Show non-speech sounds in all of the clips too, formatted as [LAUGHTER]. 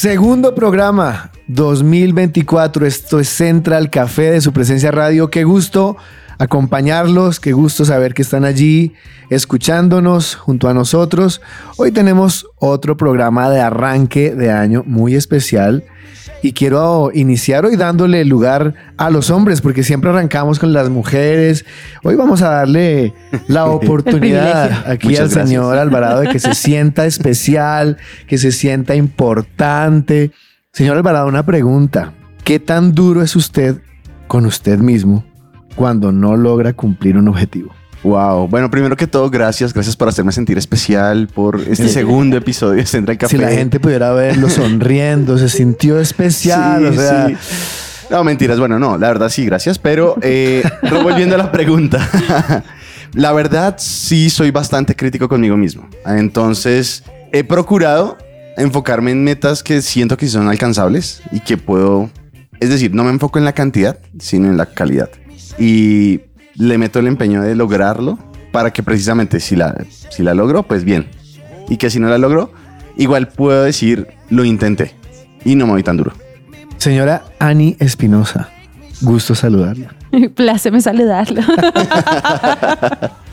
Segundo programa 2024. Esto es Central Café de su presencia radio. Qué gusto acompañarlos, qué gusto saber que están allí escuchándonos junto a nosotros. Hoy tenemos otro programa de arranque de año muy especial y quiero iniciar hoy dándole lugar a los hombres porque siempre arrancamos con las mujeres. Hoy vamos a darle la [LAUGHS] oportunidad aquí Muchas al gracias. señor Alvarado de que se sienta especial, que se sienta importante. Señor Alvarado, una pregunta. ¿Qué tan duro es usted con usted mismo cuando no logra cumplir un objetivo? Wow. Bueno, primero que todo, gracias. Gracias por hacerme sentir especial por este segundo episodio de Central Café. Si la gente pudiera verlo sonriendo, se sintió especial, Sí, o sea, sí. No, mentiras. Bueno, no, la verdad sí, gracias. Pero eh, [LAUGHS] volviendo a la pregunta. [LAUGHS] la verdad sí soy bastante crítico conmigo mismo. Entonces, he procurado enfocarme en metas que siento que son alcanzables y que puedo... Es decir, no me enfoco en la cantidad, sino en la calidad. Y le meto el empeño de lograrlo para que precisamente si la, si la logro, pues bien. Y que si no la logro, igual puedo decir, lo intenté. Y no me voy tan duro. señora Ani Espinosa, gusto saludarla. [LAUGHS] Pláceme saludarlo. [LAUGHS]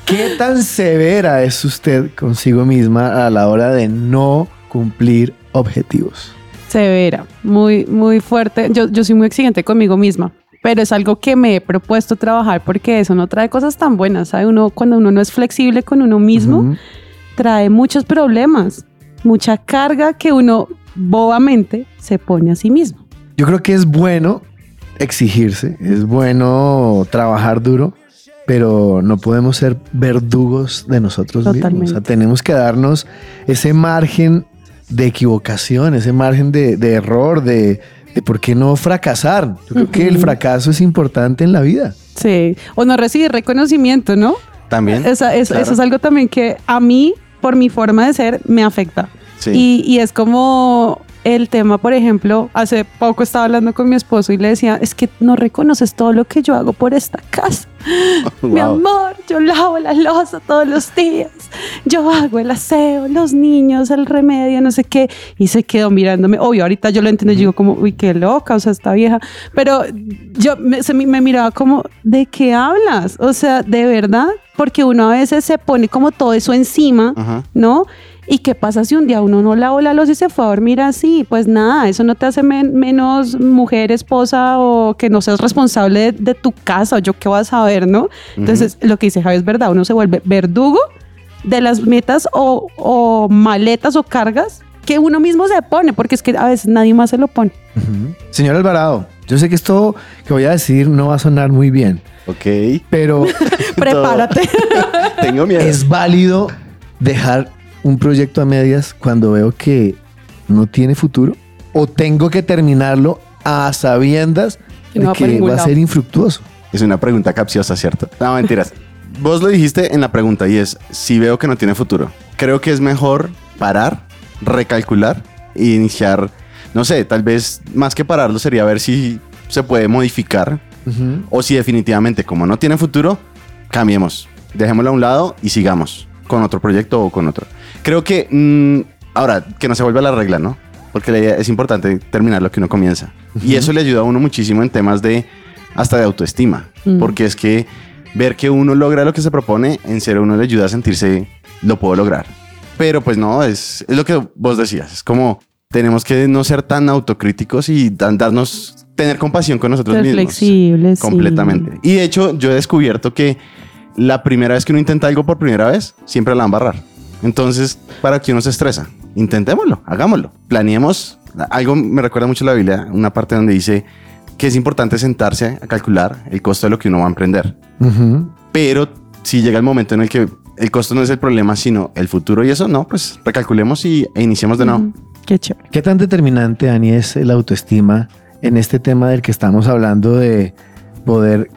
¿Qué tan severa es usted consigo misma a la hora de no cumplir objetivos? Severa, muy, muy fuerte. Yo, yo soy muy exigente conmigo misma, pero es algo que me he propuesto trabajar porque eso no trae cosas tan buenas. ¿sabe? Uno, cuando uno no es flexible con uno mismo, trae muchos problemas, mucha carga que uno bobamente se pone a sí mismo. Yo creo que es bueno exigirse, es bueno trabajar duro, pero no podemos ser verdugos de nosotros mismos. O sea, Totalmente. tenemos que darnos ese margen de equivocación, ese margen de, de error, de, de por qué no fracasar. Yo creo que el fracaso es importante en la vida. Sí, o no recibir reconocimiento, ¿no? También. Esa- es- claro. Eso es algo también que a mí, por mi forma de ser, me afecta. Sí. Y, y es como el tema, por ejemplo, hace poco estaba hablando con mi esposo y le decía, es que no reconoces todo lo que yo hago por esta casa. [LAUGHS] Mi amor, yo lavo la losa todos los días, yo hago el aseo, los niños, el remedio, no sé qué. Y se quedó mirándome. Obvio, ahorita yo lo entiendo, yo digo como, uy, qué loca, o sea, esta vieja. Pero yo me, se me- me miraba como, ¿de qué hablas? O sea, de verdad, porque uno a veces se pone como todo eso encima, Ajá. ¿no? ¿Y qué pasa si un día uno no lavó la losa y se fue a dormir así? Pues nada, eso no te hace men- menos mujer, esposa o que no seas responsable de, de tu casa o yo qué vas a ver, ¿no? Entonces, lo que dice Javi es verdad, uno se vuelve verdugo de las metas o, o maletas o cargas que uno mismo se pone, porque es que a veces nadie más se lo pone. Señor Alvarado, yo sé que esto que voy a decir no va a sonar muy bien, Ok. pero [LAUGHS] Prepárate. [LAUGHS] Tengo miedo. es válido dejar un proyecto a medias cuando veo que no tiene futuro o tengo que terminarlo a sabiendas Que de no va por que va a ser infructuoso. Es una pregunta capciosa, ¿cierto? No, mentiras. [LAUGHS] Vos lo dijiste en la pregunta y es, si veo que no tiene futuro, creo que es mejor parar, recalcular e iniciar, no sé, tal vez más que pararlo sería ver si se puede modificar o si definitivamente como no tiene futuro, cambiemos, dejémoslo a un lado y sigamos con otro proyecto o con otro. Creo que, mm, ahora, que no se vuelva la regla, ¿no? Porque la idea es importante terminar lo que uno comienza. Y eso le ayuda a uno muchísimo en temas de, hasta de autoestima, Mm. porque es que ver que uno logra lo que se propone, en serio uno le ayuda a sentirse, lo puedo lograr. Pero pues no, es, es lo que vos decías, es como tenemos que no ser tan autocríticos y darnos, tener compasión con nosotros Ser mismos. flexibles. sí. Completamente. Y de hecho, yo he descubierto que la primera vez que uno intenta algo por primera vez, siempre la van a barrar. Entonces, ¿para qué uno se estresa? Intentémoslo, hagámoslo. Planeemos. Algo me recuerda mucho la Biblia, una parte donde dice que es importante sentarse a calcular el costo de lo que uno va a emprender. Pero si llega el momento en el que el costo no es el problema, sino el futuro y eso, no, pues recalculemos y, e iniciemos de nuevo. Qué chévere. ¿Qué tan determinante, Ani, es la autoestima en este tema del que estamos hablando de poder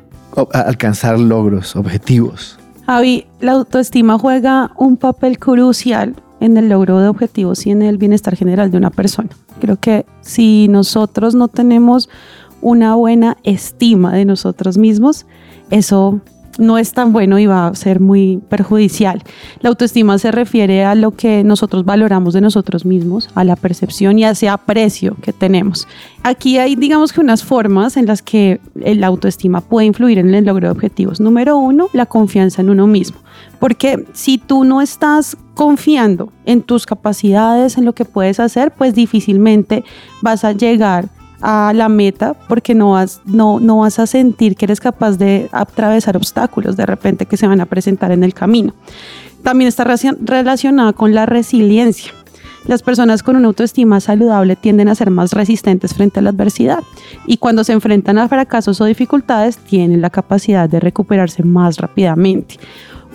alcanzar logros, objetivos? Javi, la autoestima juega un papel crucial en el logro de objetivos y en el bienestar general de una persona. Creo que si nosotros no tenemos una buena estima de nosotros mismos, eso no es tan bueno y va a ser muy perjudicial. La autoestima se refiere a lo que nosotros valoramos de nosotros mismos, a la percepción y a ese aprecio que tenemos. Aquí hay, digamos que unas formas en las que la autoestima puede influir en el logro de objetivos. Número uno, la confianza en uno mismo. Porque si tú no estás confiando en tus capacidades, en lo que puedes hacer, pues difícilmente vas a llegar a la meta porque no vas, no, no vas a sentir que eres capaz de atravesar obstáculos de repente que se van a presentar en el camino. También está relacion- relacionada con la resiliencia. Las personas con una autoestima saludable tienden a ser más resistentes frente a la adversidad y cuando se enfrentan a fracasos o dificultades tienen la capacidad de recuperarse más rápidamente.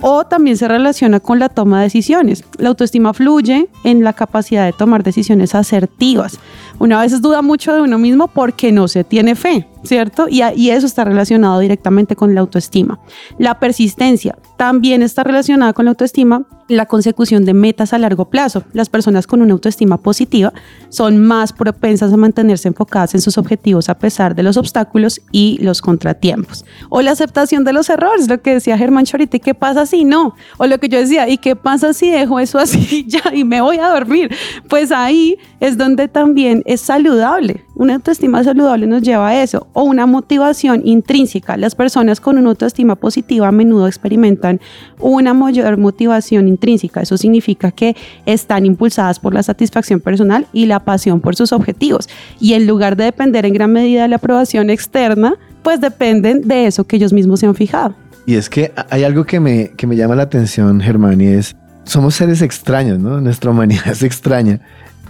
O también se relaciona con la toma de decisiones. La autoestima fluye en la capacidad de tomar decisiones asertivas. Una vez duda mucho de uno mismo porque no se tiene fe, ¿cierto? Y, y eso está relacionado directamente con la autoestima. La persistencia también está relacionada con la autoestima, la consecución de metas a largo plazo. Las personas con una autoestima positiva son más propensas a mantenerse enfocadas en sus objetivos a pesar de los obstáculos y los contratiempos. O la aceptación de los errores, lo que decía Germán Chorita, ¿y qué pasa si no? O lo que yo decía, ¿y qué pasa si dejo eso así [LAUGHS] ya y me voy a dormir? Pues ahí es donde también es saludable. Una autoestima saludable nos lleva a eso. O una motivación intrínseca. Las personas con una autoestima positiva a menudo experimentan una mayor motivación intrínseca. Eso significa que están impulsadas por la satisfacción personal y la pasión por sus objetivos. Y en lugar de depender en gran medida de la aprobación externa, pues dependen de eso que ellos mismos se han fijado. Y es que hay algo que me, que me llama la atención, Germán, y es, somos seres extraños, ¿no? Nuestra humanidad es extraña.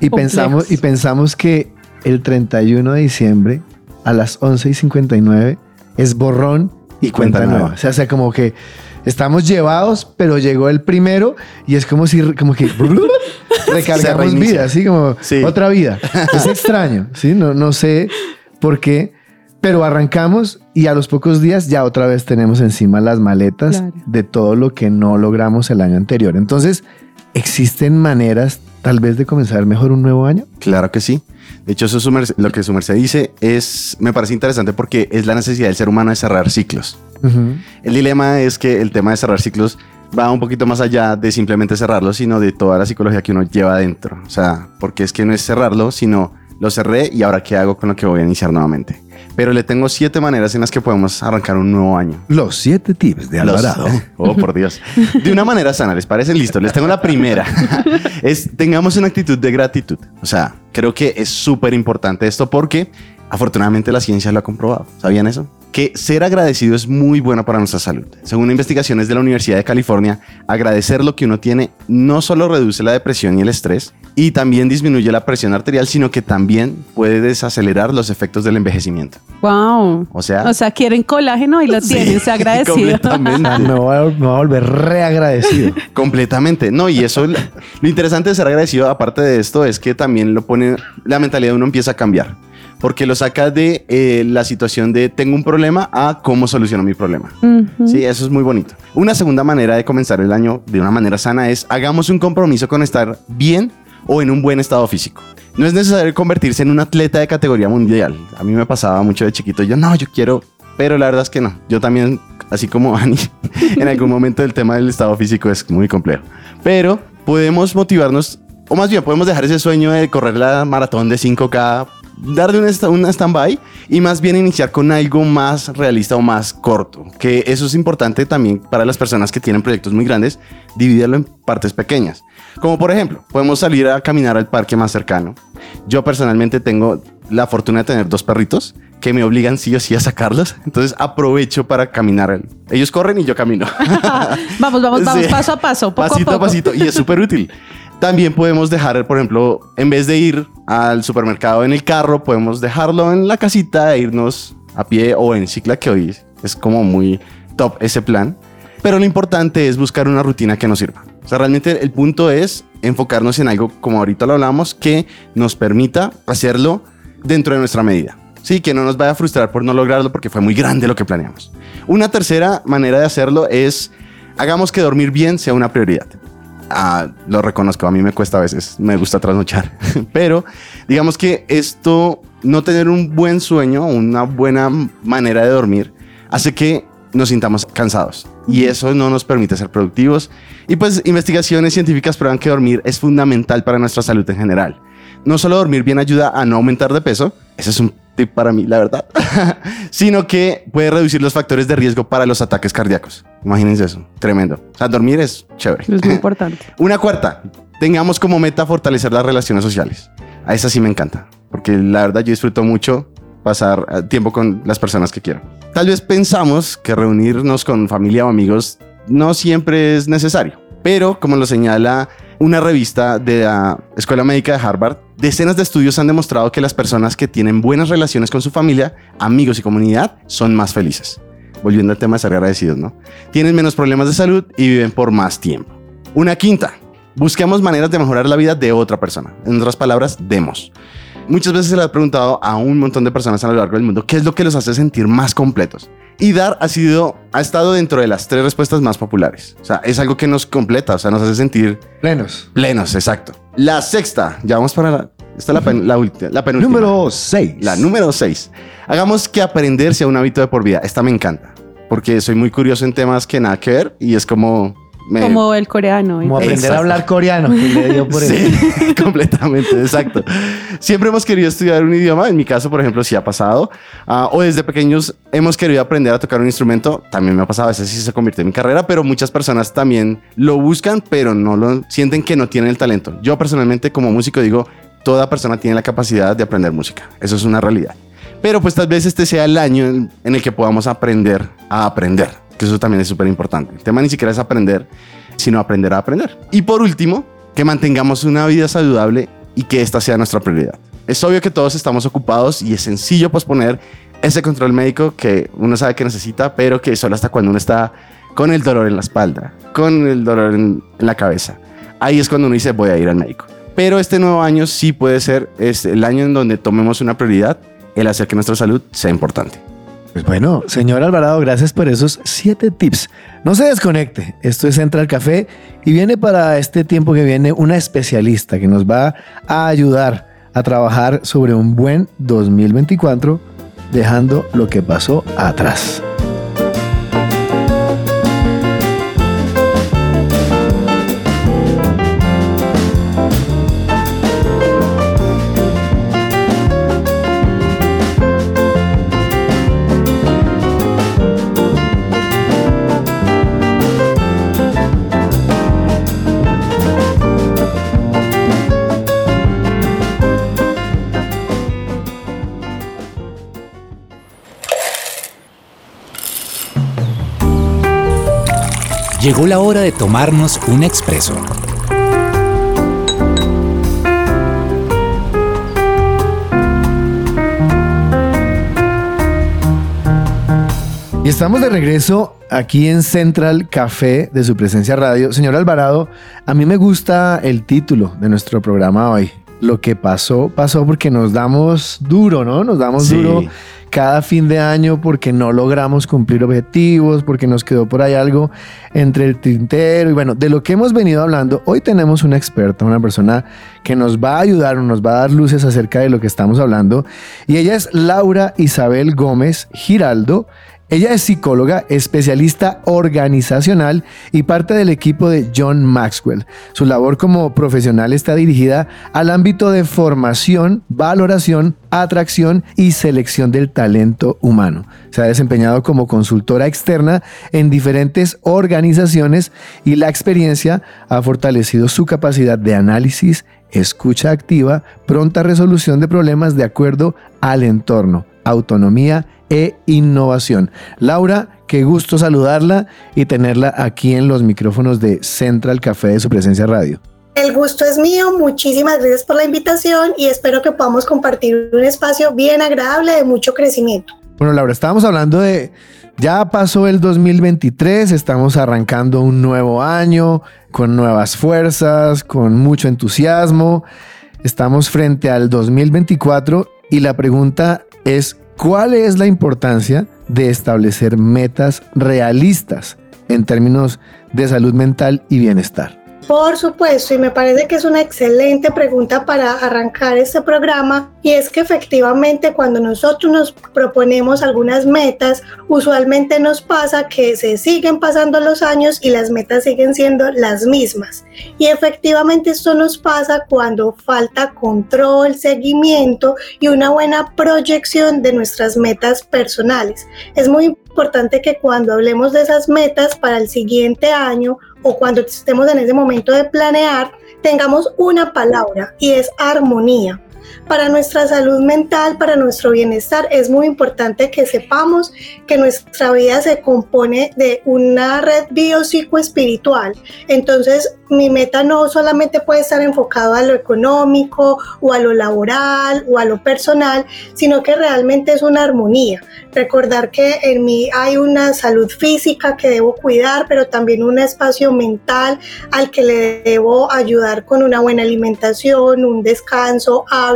Y pensamos, y pensamos que el 31 de diciembre a las 11 y 59 es borrón y, Y cuenta, cuenta nueva. nueva. O sea, o sea, como que estamos llevados, pero llegó el primero y es como si, como que [LAUGHS] recargamos vida, así como Sí. otra vida. [LAUGHS] Es extraño, ¿sí? No, no sé por qué, pero arrancamos y a los pocos días ya otra vez tenemos encima las maletas Claro. de todo lo que no logramos el año anterior. Entonces, ¿existen maneras tal vez de comenzar mejor un nuevo año? Claro que sí. De hecho, eso merced- lo que su merced dice es, me parece interesante porque es la necesidad del ser humano de cerrar ciclos. El dilema es que el tema de cerrar ciclos va un poquito más allá de simplemente cerrarlo, sino de toda la psicología que uno lleva adentro. O sea, porque es que no es cerrarlo, sino lo cerré y ahora qué hago con lo que voy a iniciar nuevamente. Pero le tengo siete maneras en las que podemos arrancar un nuevo año. Los siete tips de Los- Alvarado. [LAUGHS] oh, por Dios. De una manera sana, ¿les parece? Listo, les tengo la primera. [LAUGHS] es tengamos una actitud de gratitud. O sea, creo que es súper importante esto porque afortunadamente la ciencia lo ha comprobado. ¿Sabían eso? Que ser agradecido es muy bueno para nuestra salud. Según investigaciones de la Universidad de California, agradecer lo que uno tiene no solo reduce la depresión y el estrés, y también disminuye la presión arterial, sino que también puede desacelerar los efectos del envejecimiento. Wow. O sea, O sea, quieren colágeno y lo tienen, se [LAUGHS] agradecido. completamente. Ah, me, voy a, me voy a volver reagradecido. [LAUGHS] Completamente, no, y eso, lo interesante de ser agradecido, aparte de esto, es que también lo pone, la mentalidad de uno empieza a cambiar, porque lo saca de eh, la situación de tengo un problema a cómo soluciono mi problema. Ujú. Sí, eso es muy bonito. Una segunda manera de comenzar el año de una manera sana es hagamos un compromiso con estar bien o en un buen estado físico. No es necesario convertirse en un atleta de categoría mundial. A mí me pasaba mucho de chiquito, yo no, yo quiero, pero la verdad es que no. Yo también, así como [LAUGHS] Ani, en algún momento el tema del estado físico es muy complejo. Pero podemos motivarnos, o más bien podemos dejar ese sueño de correr la maratón de 5K, darle un, stand-by y más bien iniciar con algo más realista o más corto. Que eso es importante también para las personas que tienen proyectos muy grandes, dividirlo en partes pequeñas. Como por ejemplo, podemos salir a caminar al parque más cercano. Yo personalmente tengo la fortuna de tener dos perritos que me obligan sí o sí a sacarlos. Entonces aprovecho para caminar. Ellos corren y yo camino. [LAUGHS] Vamos, vamos, vamos, [LAUGHS] Sí. paso a paso, poco pasito a poco. pasito. Y es [LAUGHS] súper útil. También podemos dejar, por ejemplo, en vez de ir al supermercado en el carro, podemos dejarlo en la casita e irnos a pie o en cicla, que hoy es como muy top ese plan. Pero lo importante es buscar una rutina que nos sirva. O sea, realmente el punto es enfocarnos en algo, como ahorita lo hablamos, que nos permita hacerlo dentro de nuestra medida. Sí, que no nos vaya a frustrar por no lograrlo porque fue muy grande lo que planeamos. Una tercera manera de hacerlo es hagamos que dormir bien sea una prioridad. Ah, lo reconozco, a mí me cuesta a veces, me gusta trasnochar, [LAUGHS] pero digamos que esto, no tener un buen sueño, una buena manera de dormir, hace que nos sintamos cansados y eso no nos permite ser productivos. Y pues investigaciones científicas prueban que dormir es fundamental para nuestra salud en general. No solo dormir bien ayuda a no aumentar de peso, ese es un tip para mí, la verdad, [LAUGHS] sino que puede reducir los factores de riesgo para los ataques cardíacos. Imagínense eso, tremendo. O sea, dormir es chévere. Es muy [LAUGHS] importante. Una cuarta, tengamos como meta fortalecer las relaciones sociales. A esa sí me encanta, porque la verdad yo disfruto mucho pasar eh, tiempo con las personas que quiero. Tal vez pensamos que reunirnos con familia o amigos no siempre es necesario, pero como lo señala una revista de la Escuela Médica de Harvard, decenas de estudios han demostrado que las personas que tienen buenas relaciones con su familia, amigos y comunidad son más felices. Volviendo al tema de ser agradecidos, ¿no? Tienen menos problemas de salud y viven por más tiempo. Una quinta, busquemos maneras de mejorar la vida de otra persona. En otras palabras, demos. Muchas veces se le ha preguntado a un montón de personas a lo largo del mundo qué es lo que los hace sentir más completos. Y dar ha sido, ha estado dentro de las tres respuestas más populares. O sea, es algo que nos completa, o sea, nos hace sentir Plenos. plenos, exacto. La sexta, ya vamos para la, esta es la, la, la penúltima. Número 6. La número 6. Hagamos que aprender sea un hábito de por vida. Esta me encanta, porque soy muy curioso en temas que nada que ver y es como... me- Como el coreano. ¿eh? Como aprender Exacto. a hablar coreano, que le dio por [LAUGHS] eso. Sí, [LAUGHS] completamente, exacto. Siempre hemos querido estudiar un idioma, en mi caso, por ejemplo, sí ha pasado, Ah, o desde pequeños hemos querido aprender a tocar un instrumento, también me ha pasado, a veces sí se convierte en mi carrera, pero muchas personas también lo buscan, pero no lo sienten que no tienen el talento. Yo personalmente como músico digo, toda persona tiene la capacidad de aprender música, eso es una realidad. Pero pues tal vez este sea el año en el que podamos aprender a aprender, que eso también es súper importante. El tema ni siquiera es aprender, sino aprender a aprender. Y por último, que mantengamos una vida saludable y que esta sea nuestra prioridad. Es obvio que todos estamos ocupados y es sencillo posponer ese control médico que uno sabe que necesita, pero que solo hasta cuando uno está con el dolor en la espalda, con el dolor en, la cabeza. Ahí es cuando uno dice voy a ir al médico. Pero este nuevo año sí puede ser es el año en donde tomemos una prioridad, el hacer que nuestra salud sea importante. Pues bueno, señor Alvarado, gracias por esos siete tips. No se desconecte, esto es Central Café y viene para este tiempo que viene una especialista que nos va a ayudar a trabajar sobre un buen 2024, dejando lo que pasó atrás. Llegó la hora de tomarnos un expreso. Y estamos de regreso aquí en Central Café de su presencia radio. Señor Alvarado, a mí me gusta el título de nuestro programa hoy. Lo que pasó, pasó porque nos damos duro, ¿no? Nos damos Sí. duro cada fin de año porque no logramos cumplir objetivos, porque nos quedó por ahí algo entre el tintero. Y bueno, de lo que hemos venido hablando, hoy tenemos una experta, una persona que nos va a ayudar, nos va a dar luces acerca de lo que estamos hablando. Y ella es Laura Isabel Gómez Giraldo. Ella es psicóloga, especialista organizacional y parte del equipo de John Maxwell. Su labor como profesional está dirigida al ámbito de formación, valoración, atracción y selección del talento humano. Se ha desempeñado como consultora externa en diferentes organizaciones y la experiencia ha fortalecido su capacidad de análisis, escucha activa, pronta resolución de problemas de acuerdo al entorno, autonomía e innovación. Laura, qué gusto saludarla y tenerla aquí en los micrófonos de Central Café de su presencia radio. El gusto es mío, muchísimas gracias por la invitación y espero que podamos compartir un espacio bien agradable de mucho crecimiento. Bueno, Laura, estábamos hablando de, ya pasó el 2023, estamos arrancando un nuevo año. con nuevas fuerzas, con mucho entusiasmo. Estamos frente al 2024 y la pregunta es, ¿cuál es la importancia de establecer metas realistas en términos de salud mental y bienestar? Por supuesto, y me parece que es una excelente pregunta para arrancar este programa, y es que efectivamente cuando nosotros nos proponemos algunas metas, usualmente nos pasa que se siguen pasando los años y las metas siguen siendo las mismas. Y efectivamente esto nos pasa cuando falta control, seguimiento y una buena proyección de nuestras metas personales. Es muy importante que cuando hablemos de esas metas para el siguiente año o cuando estemos en ese momento de planear, tengamos una palabra y es armonía. Para nuestra salud mental, para nuestro bienestar, es muy importante que sepamos que nuestra vida se compone de una red biopsicoespiritual. Entonces, mi meta no solamente puede estar enfocado a lo económico o a lo laboral o a lo personal, sino que realmente es una armonía. Recordar que en mí hay una salud física que debo cuidar, pero también un espacio mental al que le debo ayudar con una buena alimentación, un descanso, hábitos,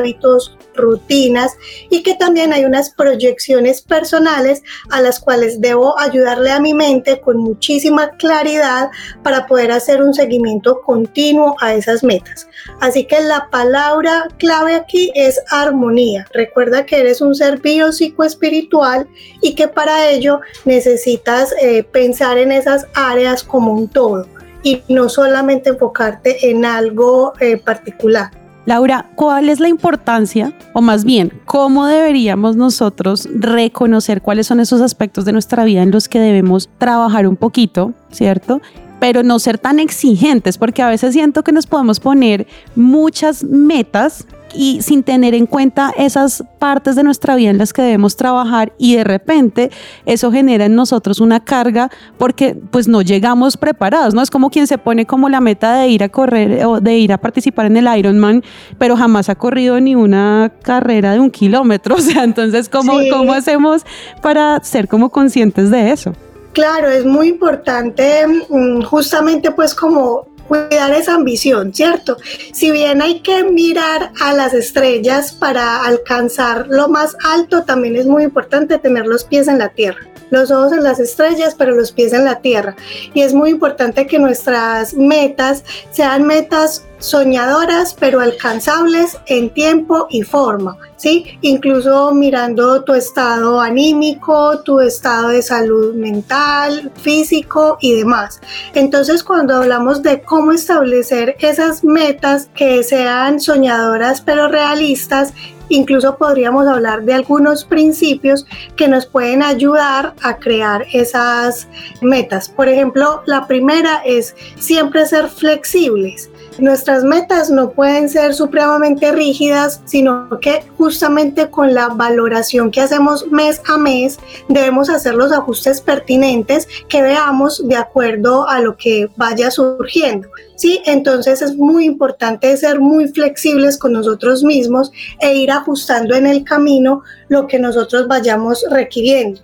rutinas y que también hay unas proyecciones personales a las cuales debo ayudarle a mi mente con muchísima claridad para poder hacer un seguimiento continuo a esas metas. Así que la palabra clave aquí es armonía. Recuerda que eres un ser biopsicoespiritual y que para ello necesitas eh, pensar en esas áreas como un todo y no solamente enfocarte en algo eh, particular. Laura, ¿cuál es la importancia, o más bien, cómo deberíamos nosotros reconocer cuáles son esos aspectos de nuestra vida en los que debemos trabajar un poquito, ¿cierto? Pero no ser tan exigentes, porque a veces siento que nos podemos poner muchas metas y sin tener en cuenta esas partes de nuestra vida en las que debemos trabajar y de repente eso genera en nosotros una carga porque pues no llegamos preparados, ¿no? Es como quien se pone como la meta de ir a correr o de ir a participar en el Ironman, pero jamás ha corrido ni una carrera de un kilómetro, [LAUGHS] o sea, entonces ¿cómo, ¿cómo hacemos para ser como conscientes de eso? Claro, es muy importante mm, justamente pues como cuidar esa ambición, ¿cierto? Si bien hay que mirar a las estrellas para alcanzar lo más alto, también es muy importante tener los pies en la tierra los ojos en las estrellas, pero los pies en la tierra. Y es muy importante que nuestras metas sean metas soñadoras, pero alcanzables en tiempo y forma, ¿sí? Incluso mirando tu estado anímico, tu estado de salud mental, físico y demás. Entonces, cuando hablamos de cómo establecer esas metas que sean soñadoras, pero realistas, Incluso podríamos hablar de algunos principios que nos pueden ayudar a crear esas metas. Por ejemplo, la primera es siempre ser flexibles. Nuestras metas no pueden ser supremamente rígidas, sino que justamente con la valoración que hacemos mes a mes debemos hacer los ajustes pertinentes que veamos de acuerdo a lo que vaya surgiendo. Sí, entonces es muy importante ser muy flexibles con nosotros mismos e ir ajustando en el camino lo que nosotros vayamos requiriendo.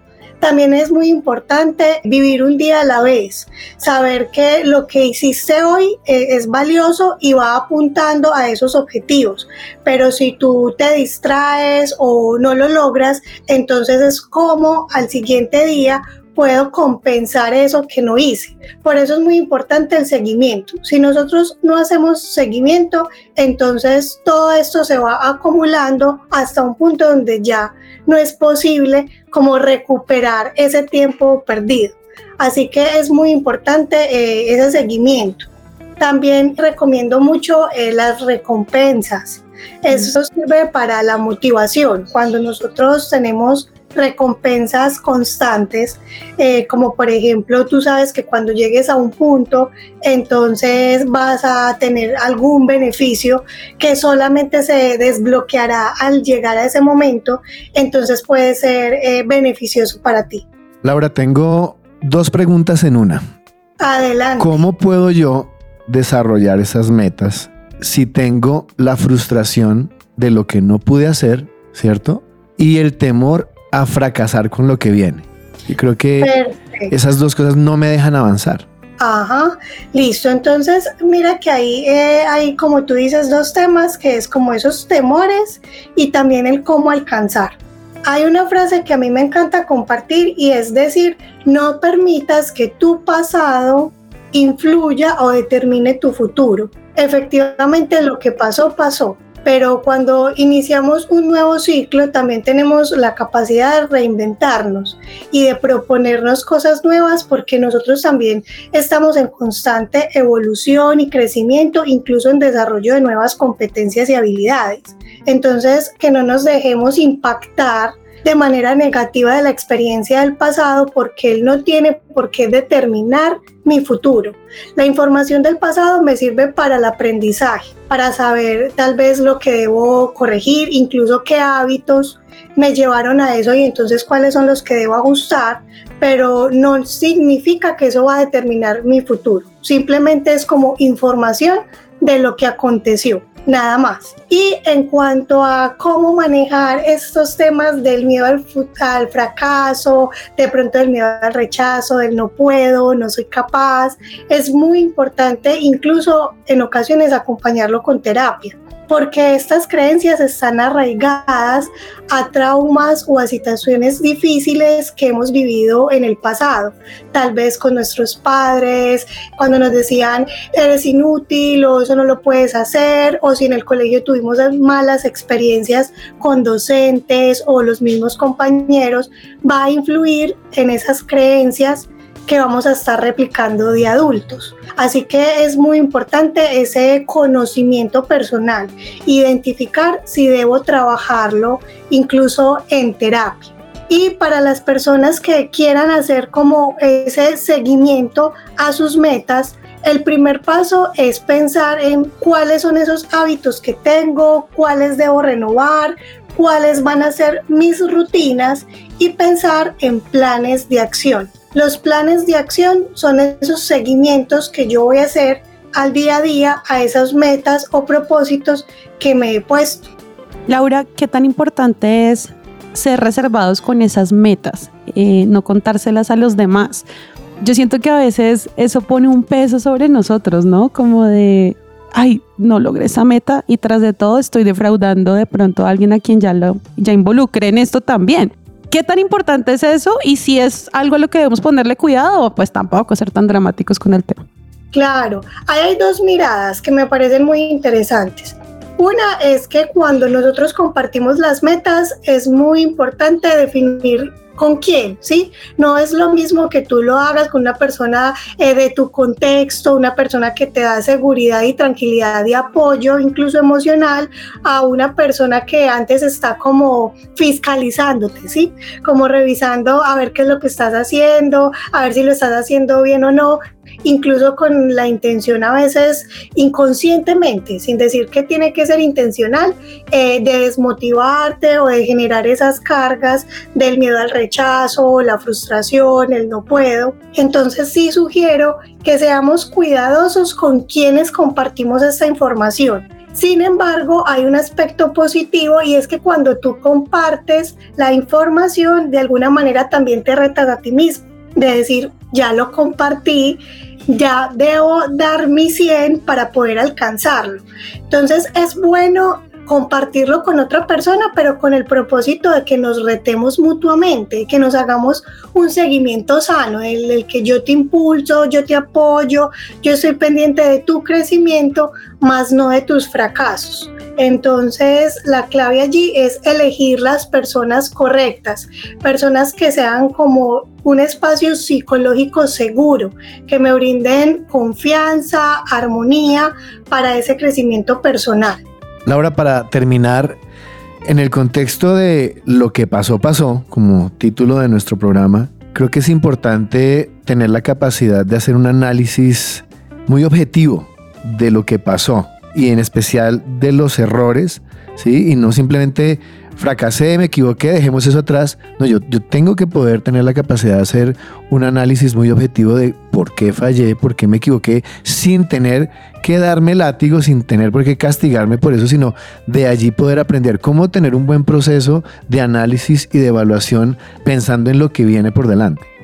También es muy importante vivir un día a la vez, saber que lo que hiciste hoy eh, es valioso y va apuntando a esos objetivos, pero si tú te distraes o no lo logras, entonces es como al siguiente día puedo compensar eso que no hice. Por eso es muy importante el seguimiento. Si nosotros no hacemos seguimiento, entonces todo esto se va acumulando hasta un punto donde ya no es posible como recuperar ese tiempo perdido. Así que es muy importante eh, ese seguimiento. También recomiendo mucho eh, las recompensas. Eso sirve para la motivación. Cuando nosotros tenemos recompensas constantes, eh, como por ejemplo, tú sabes que cuando llegues a un punto, entonces vas a tener algún beneficio que solamente se desbloqueará al llegar a ese momento, entonces puede ser eh, beneficioso para ti. Laura, tengo dos preguntas en una. Adelante. ¿Cómo puedo yo desarrollar esas metas si tengo la frustración de lo que no pude hacer, ¿cierto? Y el temor a fracasar con lo que viene. Y creo que esas dos cosas no me dejan avanzar. Ajá, listo. Entonces, mira que ahí eh, hay, como tú dices, dos temas, que es como esos temores y también el cómo alcanzar. Hay una frase que a mí me encanta compartir y es decir, no permitas que tu pasado influya o determine tu futuro. Efectivamente, lo que pasó, pasó pero cuando iniciamos un nuevo ciclo también tenemos la capacidad de reinventarnos y de proponernos cosas nuevas porque nosotros también estamos en constante evolución y crecimiento, incluso en desarrollo de nuevas competencias y habilidades. Entonces, que no nos dejemos impactar de manera negativa de la experiencia del pasado porque él no tiene por qué determinar mi futuro. La información del pasado me sirve para el aprendizaje, para saber tal vez lo que debo corregir, incluso qué hábitos me llevaron a eso y entonces cuáles son los que debo ajustar, pero no significa que eso va a determinar mi futuro. Simplemente es como información de lo que aconteció nada más. Y en cuanto a cómo manejar estos temas del miedo al, fracaso, de pronto del miedo al rechazo, del no puedo, no soy capaz, es muy importante incluso en ocasiones acompañarlo con terapia porque estas creencias están arraigadas a traumas o a situaciones difíciles que hemos vivido en el pasado, tal vez con nuestros padres, cuando nos decían eres inútil o eso no lo puedes hacer, o si en el colegio tuvimos malas experiencias con docentes o los mismos compañeros, va a influir en esas creencias que vamos a estar replicando de adultos. Así que es muy importante ese conocimiento personal, identificar si debo trabajarlo incluso en terapia. Y para las personas que quieran hacer como ese seguimiento a sus metas, el primer paso es pensar en cuáles son esos hábitos que tengo, cuáles debo renovar, cuáles van a ser mis rutinas y pensar en planes de acción. Los planes de acción son esos seguimientos que yo voy a hacer al día a día a esas metas o propósitos que me he puesto. Laura, ¿qué tan importante es ser reservados con esas metas, eh, no contárselas a los demás? Yo siento que a veces eso pone un peso sobre nosotros, ¿no? Como de, ay, no logré esa meta y tras de todo estoy defraudando de pronto a alguien a quien ya lo ya involucre en esto también. ¿Qué tan importante es eso? Y si es algo a lo que debemos ponerle cuidado, pues tampoco ser tan dramáticos con el tema. Claro, hay dos miradas que me parecen muy interesantes. Una es que cuando nosotros compartimos las metas es muy importante definir con quién, ¿sí? No es lo mismo que tú lo hagas con una persona eh, de tu contexto, una persona que te da seguridad y tranquilidad y apoyo, incluso emocional, a una persona que antes está como fiscalizándote, ¿sí? Como revisando a ver qué es lo que estás haciendo, a ver si lo estás haciendo bien o no, incluso con la intención a veces inconscientemente, sin decir que tiene que ser intencional, eh, de desmotivarte o de generar esas cargas del miedo al rechazo, la frustración, el no puedo. Entonces sí sugiero que seamos cuidadosos con quienes compartimos esta información. Sin embargo, hay un aspecto positivo y es que cuando tú compartes la información, de alguna manera también te retas a ti mismo de decir, ya lo compartí, ya debo dar mi 100 para poder alcanzarlo. Entonces es bueno compartirlo con otra persona, pero con el propósito de que nos retemos mutuamente, que nos hagamos un seguimiento sano, el, el, que yo te impulso, yo te apoyo, yo estoy pendiente de tu crecimiento, más no de tus fracasos. Entonces, la clave allí es elegir las personas correctas, personas que sean como un espacio psicológico seguro, que me brinden confianza, armonía para ese crecimiento personal. Laura, para terminar, en el contexto de lo que pasó, pasó, como título de nuestro programa, creo que es importante tener la capacidad de hacer un análisis muy objetivo de lo que pasó y en especial de los errores, ¿sí? Y no simplemente fracasé, me equivoqué, dejemos eso atrás. No, yo, yo tengo que poder tener la capacidad de hacer un análisis muy objetivo de por qué fallé, por qué me equivoqué, sin tener que darme látigo, sin tener por qué castigarme por eso, sino de allí poder aprender cómo tener un buen proceso de análisis y de evaluación pensando en lo que viene por delante.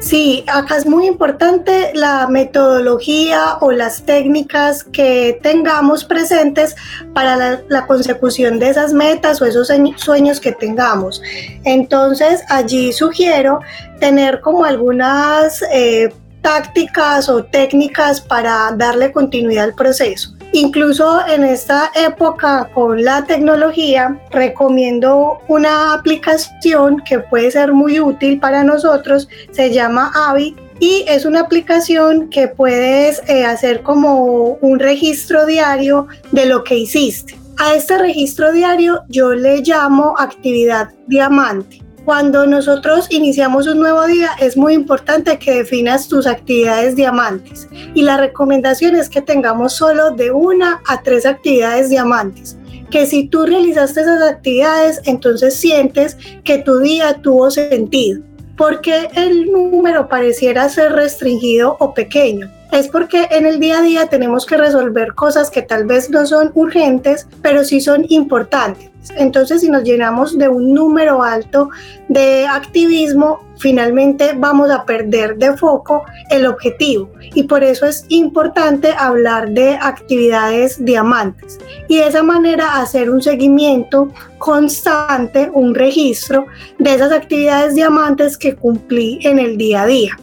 Sí, acá es muy importante la metodología o las técnicas que tengamos presentes para la, consecución de esas metas o esos sueños que tengamos. Entonces, allí sugiero tener como algunas eh, tácticas o técnicas para darle continuidad al proceso. Incluso en esta época con la tecnología, recomiendo una aplicación que puede ser muy útil para nosotros, se llama Avi y es una aplicación que puedes eh, hacer como un registro diario de lo que hiciste. A este registro diario yo le llamo actividad diamante. Cuando nosotros iniciamos un nuevo día es muy importante que definas tus actividades diamantes y la recomendación es que tengamos solo de una a tres actividades diamantes que si tú realizaste esas actividades, entonces sientes que tu día tuvo sentido. porque el número pareciera ser restringido o pequeño? Es porque en el día a día tenemos que resolver cosas que tal vez no son urgentes, pero sí son importantes. Entonces, si nos llenamos de un número alto de activismo, finalmente vamos a perder de foco el objetivo. Y por eso es importante hablar de actividades diamantes. Y de esa manera hacer un seguimiento constante, un registro de esas actividades diamantes que cumplí en el día a día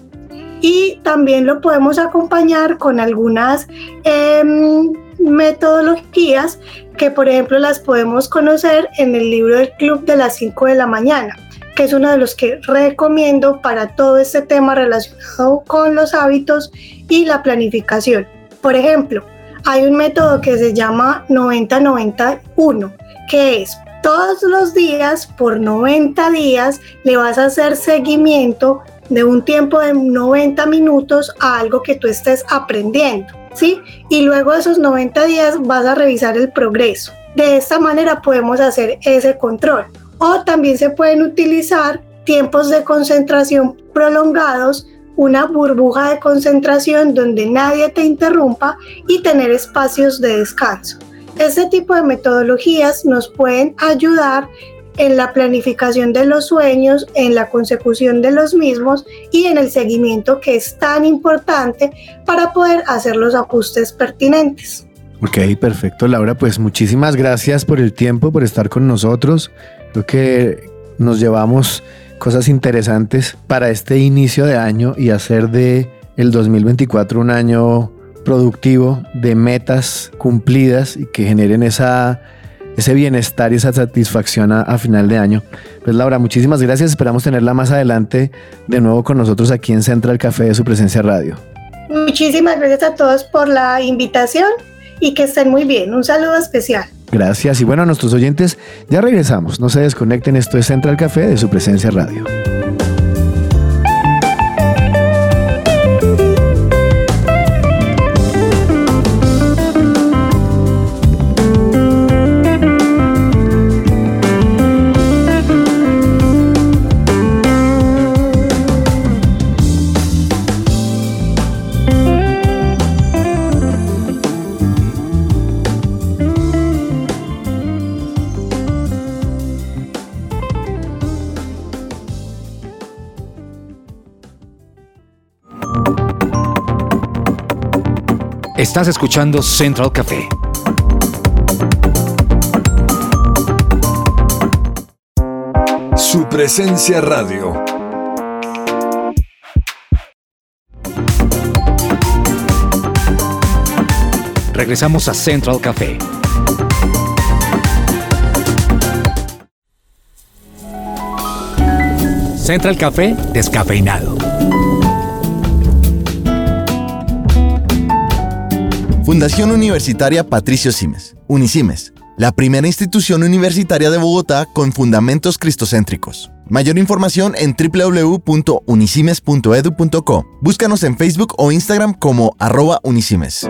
y también lo podemos acompañar con algunas em, metodologías que por ejemplo las podemos conocer en el libro del club de las 5 de la mañana que es uno de los que recomiendo para todo este tema relacionado con los hábitos y la planificación. Por ejemplo, hay un método que se llama 90-91, que es todos los días, por 90 días, le vas a hacer seguimiento de un tiempo de 90 minutos a algo que tú estés aprendiendo, Y luego de esos 90 días vas a revisar el progreso. De esta manera podemos hacer ese control. O también se pueden utilizar tiempos de concentración prolongados, una burbuja de concentración donde nadie te interrumpa y tener espacios de descanso. Este tipo de metodologías nos pueden ayudar en la planificación de los sueños, en la consecución de los mismos y en el seguimiento que es tan importante para poder hacer los ajustes pertinentes. Ok, perfecto, Laura. Pues muchísimas gracias por el tiempo, por estar con nosotros. Creo que nos llevamos cosas interesantes para este inicio de año y hacer de el 2024 un año productivo de metas cumplidas y que generen esa ese bienestar y esa satisfacción a, final de año. Pues Laura, muchísimas gracias. Esperamos tenerla más adelante de nuevo con nosotros aquí en Central Café de su presencia radio. Muchísimas gracias a todos por la invitación y que estén muy bien. Un saludo especial. Gracias. Y bueno, a nuestros oyentes, ya regresamos. No se desconecten. Esto es Central Café de su presencia radio. Estás escuchando Central Café. Su presencia radio. Regresamos a Central Café. Central Café descafeinado. Fundación Universitaria Patricio Simes, Unisimes, la primera institución universitaria de Bogotá con fundamentos cristocéntricos. Mayor información en www.unisimes.edu.co. Búscanos en Facebook o Instagram como arroba unisimes.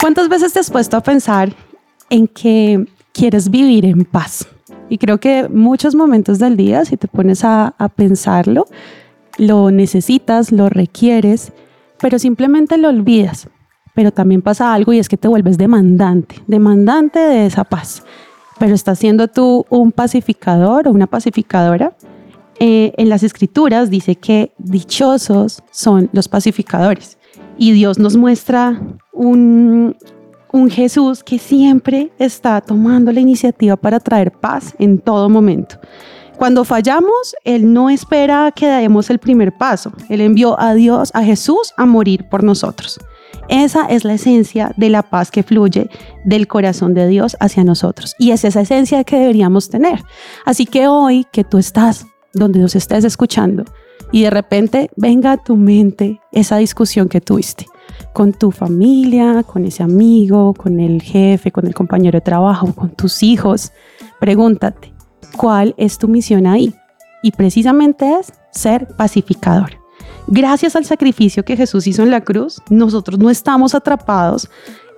¿Cuántas veces te has puesto a pensar en que quieres vivir en paz? Y creo que muchos momentos del día, si te pones a, a pensarlo, lo necesitas, lo requieres, pero simplemente lo olvidas. Pero también pasa algo y es que te vuelves demandante, demandante de esa paz. pero estás siendo tú un pacificador o una pacificadora. Eh, en las escrituras dice que dichosos son los pacificadores. Y Dios nos muestra un, un Jesús que siempre está tomando la iniciativa para traer paz en todo momento. Cuando fallamos, Él no espera que demos el primer paso. Él envió a Dios, a Jesús, a morir por nosotros. Esa es la esencia de la paz que fluye del corazón de Dios hacia nosotros. Y es esa esencia que deberíamos tener. Así que hoy que tú estás donde nos estés escuchando y de repente venga a tu mente esa discusión que tuviste con tu familia, con ese amigo, con el jefe, con el compañero de trabajo, con tus hijos, pregúntate, ¿cuál es tu misión ahí? Y precisamente es ser pacificador. Gracias al sacrificio que Jesús hizo en la cruz, nosotros no estamos atrapados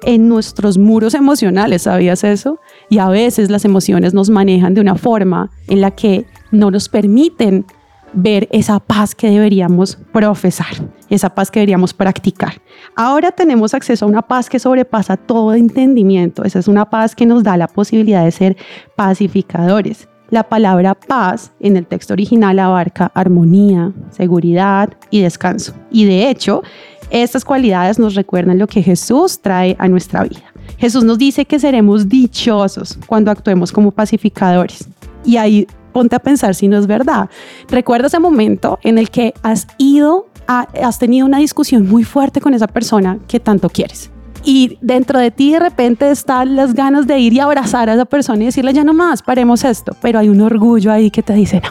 en nuestros muros emocionales, ¿sabías eso? Y a veces las emociones nos manejan de una forma en la que no nos permiten ver esa paz que deberíamos profesar, esa paz que deberíamos practicar. Ahora tenemos acceso a una paz que sobrepasa todo entendimiento. Esa es una paz que nos da la posibilidad de ser pacificadores. La palabra paz en el texto original abarca armonía, seguridad y descanso. Y de hecho, estas cualidades nos recuerdan lo que Jesús trae a nuestra vida. Jesús nos dice que seremos dichosos cuando actuemos como pacificadores. Y ahí ponte a pensar si no es verdad. Recuerda ese momento en el que has ido, has tenido una discusión muy fuerte con esa persona que tanto quieres. Y dentro de ti de repente están las ganas de ir y abrazar a esa persona y decirle ya no más, paremos esto. Pero hay un orgullo ahí que te dice no,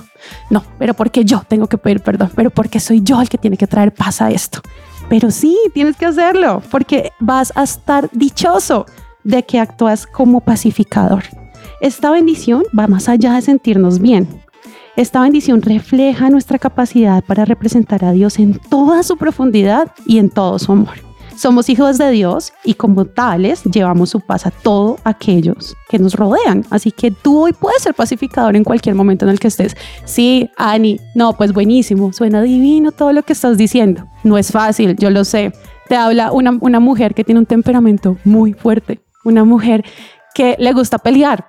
no, pero porque yo tengo que pedir perdón, pero porque soy yo el que tiene que traer paz a esto. Pero sí, tienes que hacerlo porque vas a estar dichoso de que actúas como pacificador. Esta bendición va más allá de sentirnos bien. Esta bendición refleja nuestra capacidad para representar a Dios en toda su profundidad y en todo su amor. Somos hijos de Dios y como tales llevamos su paz a todos aquellos que nos rodean. Así que tú hoy puedes ser pacificador en cualquier momento en el que estés. Sí, Ani, no, pues buenísimo, suena divino todo lo que estás diciendo. No es fácil, yo lo sé. Te habla una, una mujer que tiene un temperamento muy fuerte, una mujer que le gusta pelear,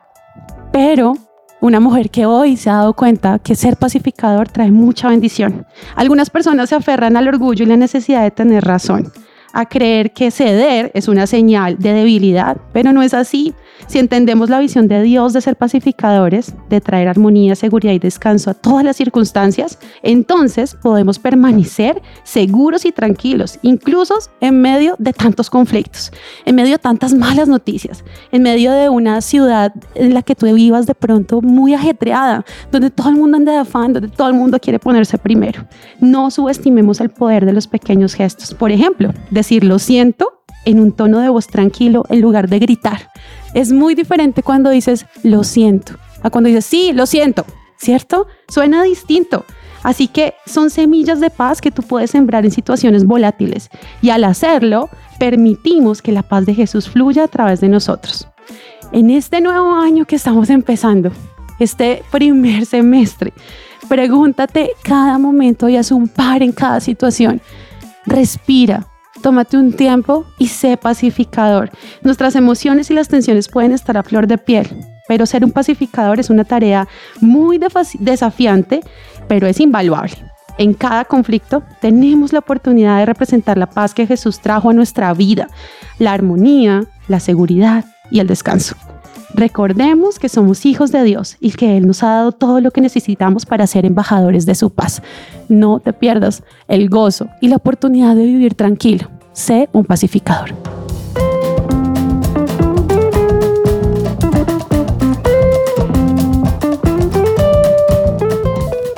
pero una mujer que hoy se ha dado cuenta que ser pacificador trae mucha bendición. Algunas personas se aferran al orgullo y la necesidad de tener razón a creer que ceder es una señal de debilidad, pero no es así. Si entendemos la visión de Dios de ser pacificadores, de traer armonía, seguridad y descanso a todas las circunstancias, entonces podemos permanecer seguros y tranquilos, incluso en medio de tantos conflictos, en medio de tantas malas noticias, en medio de una ciudad en la que tú vivas de pronto muy ajetreada, donde todo el mundo anda de afán, donde todo el mundo quiere ponerse primero. No subestimemos el poder de los pequeños gestos. Por ejemplo, decir lo siento en un tono de voz tranquilo en lugar de gritar. Es muy diferente cuando dices lo siento a cuando dices sí, lo siento, ¿cierto? Suena distinto. Así que son semillas de paz que tú puedes sembrar en situaciones volátiles y al hacerlo permitimos que la paz de Jesús fluya a través de nosotros. En este nuevo año que estamos empezando, este primer semestre, pregúntate cada momento y haz un par en cada situación. Respira, tómate un tiempo y sé pacificador. Nuestras emociones y las tensiones pueden estar a flor de piel, pero ser un pacificador es una tarea muy desafiante, pero es invaluable. En cada conflicto tenemos la oportunidad de representar la paz que Jesús trajo a nuestra vida, la armonía, la seguridad y el descanso. Recordemos que somos hijos de Dios y que Él nos ha dado todo lo que necesitamos para ser embajadores de su paz. No te pierdas el gozo y la oportunidad de vivir tranquilo. Sé un pacificador.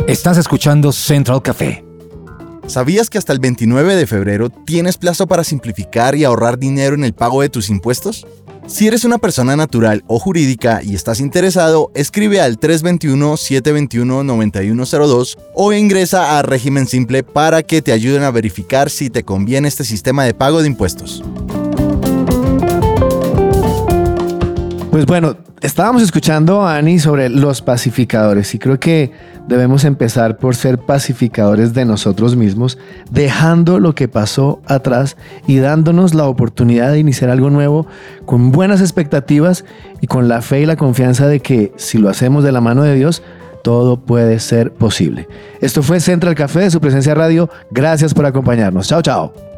Estás escuchando Central Café. ¿Sabías que hasta el 29 de febrero tienes plazo para simplificar y ahorrar dinero en el pago de tus impuestos? Si eres una persona natural o jurídica y estás interesado, escribe al 321-721-9102 o ingresa a régimen simple para que te ayuden a verificar si te conviene este sistema de pago de impuestos. Pues bueno, estábamos escuchando a Ani sobre los pacificadores y creo que debemos empezar por ser pacificadores de nosotros mismos, dejando lo que pasó atrás y dándonos la oportunidad de iniciar algo nuevo con buenas expectativas y con la fe y la confianza de que si lo hacemos de la mano de Dios, todo puede ser posible. Esto fue Central Café de su presencia radio. Gracias por acompañarnos. Chao, chao.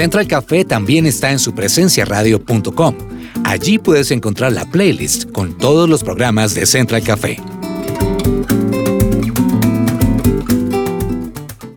Central Café también está en su radio.com. Allí puedes encontrar la playlist con todos los programas de Central Café.